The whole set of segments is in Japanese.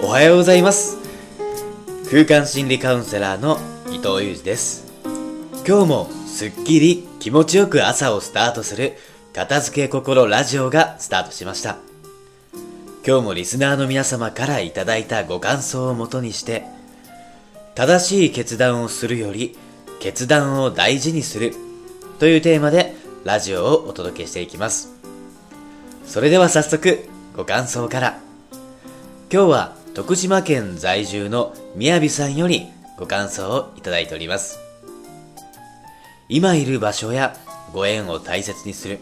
おはようございます。空間心理カウンセラーの伊藤裕二です。今日もすっきり気持ちよく朝をスタートする片付け心ラジオがスタートしました。今日もリスナーの皆様からいただいたご感想をもとにして正しい決断をするより決断を大事にするというテーマでラジオをお届けしていきます。それでは早速ご感想から。今日は徳島県在住のみやびさんよりご感想をいただいております。今いる場所やご縁を大切にする。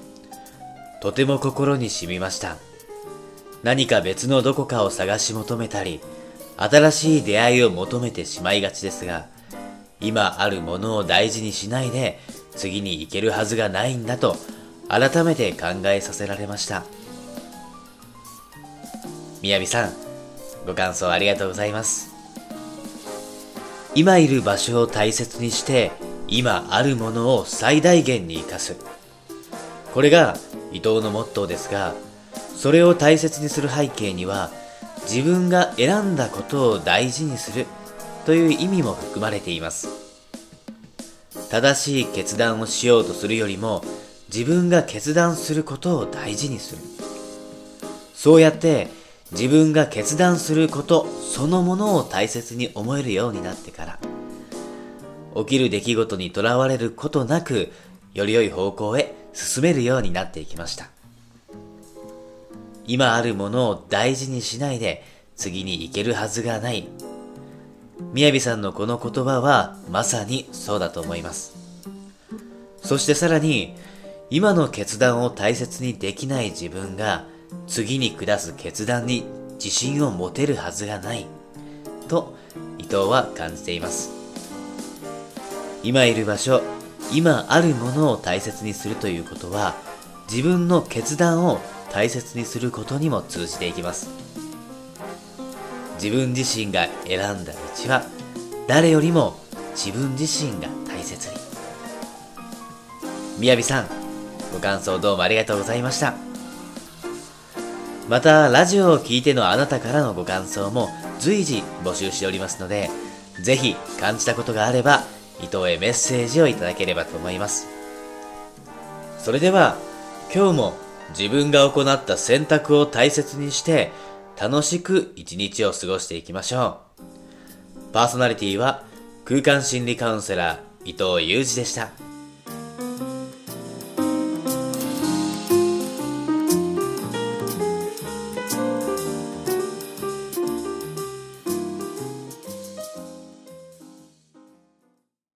とても心に染みました。何か別のどこかを探し求めたり新しい出会いを求めてしまいがちですが今あるものを大事にしないで次に行けるはずがないんだと改めて考えさせられました。みやびさんご感想ありがとうございます。今いる場所を大切にして今あるものを最大限に生かす。これが伊藤のモットーですがそれを大切にする背景には自分が選んだことを大事にするという意味も含まれています。正しい決断をしようとするよりも自分が決断することを大事にする。そうやって自分が決断することそのものを大切に思えるようになってから起きる出来事にとらわれることなくより良い方向へ進めるようになっていきました。今あるものを大事にしないで次に行けるはずがない。みやびさんのこの言葉はまさにそうだと思います。そしてさらに今の決断を大切にできない自分が次に下す決断に自信を持てるはずがない。と伊藤は感じています。今いる場所今あるものを大切にするということは自分の決断を大切にすることにも通じていきます。自分自身が選んだ道は誰よりも自分自身が大切に。みやびさんご感想どうもありがとうございました。またラジオを聴いてのあなたからのご感想も随時募集しておりますのでぜひ感じたことがあれば伊藤へメッセージをいただければと思いますそれでは今日も自分が行った選択を大切にして楽しく一日を過ごしていきましょうパーソナリティは空間心理カウンセラー伊藤裕二でした。